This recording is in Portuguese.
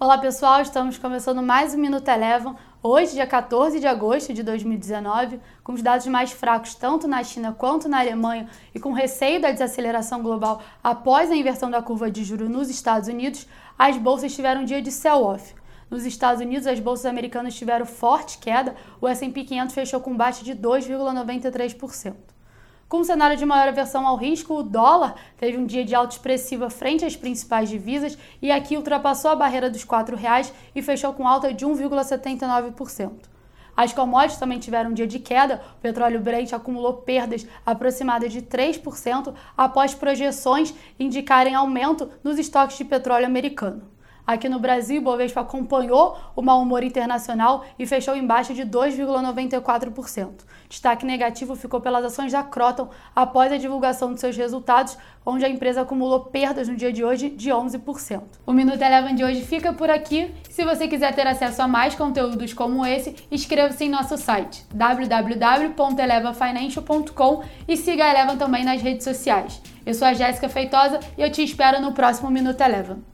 Olá pessoal, estamos começando mais um Minuto Elevam, hoje, dia 14 de agosto de 2019, com os dados mais fracos tanto na China quanto na Alemanha e com receio da desaceleração global após a inversão da curva de juros nos Estados Unidos, as bolsas tiveram um dia de sell-off. Nos Estados Unidos, as bolsas americanas tiveram forte queda, o S&P 500 fechou com baixa de 2,93%. Com o cenário de maior aversão ao risco, o dólar teve um dia de alta expressiva frente às principais divisas e aqui ultrapassou a barreira dos R$ reais e fechou com alta de 1,79%. As commodities também tiveram um dia de queda. O petróleo Brent acumulou perdas aproximadas de 3% após projeções indicarem aumento nos estoques de petróleo americano. Aqui no Brasil, o Bovespa acompanhou o mau humor internacional e fechou em baixa de 2,94%. Destaque negativo ficou pelas ações da Croton após a divulgação de seus resultados, onde a empresa acumulou perdas no dia de hoje de 11%. O Minuto Eleven de hoje fica por aqui. Se você quiser ter acesso a mais conteúdos como esse, inscreva-se em nosso site www.elevafinancial.com e siga a Eleven também nas redes sociais. Eu sou a Jéssica Feitosa e eu te espero no próximo Minuto Eleven.